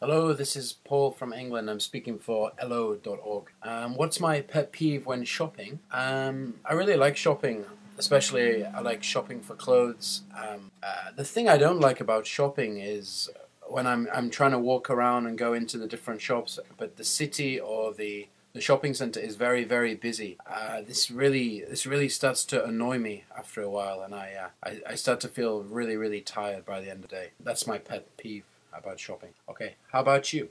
Hello, this is Paul from England. I'm speaking for Elllo.org. Um, what's my pet peeve when shopping? Um, I really like shopping, especially I like shopping for clothes. Um, uh, the thing I don't like about shopping is when I'm I'm trying to walk around and go into the different shops, but the city or the the shopping center is very very busy. Uh, this really this really starts to annoy me after a while, and I, uh, I I start to feel really really tired by the end of the day. That's my pet peeve about shopping. Okay, how about you?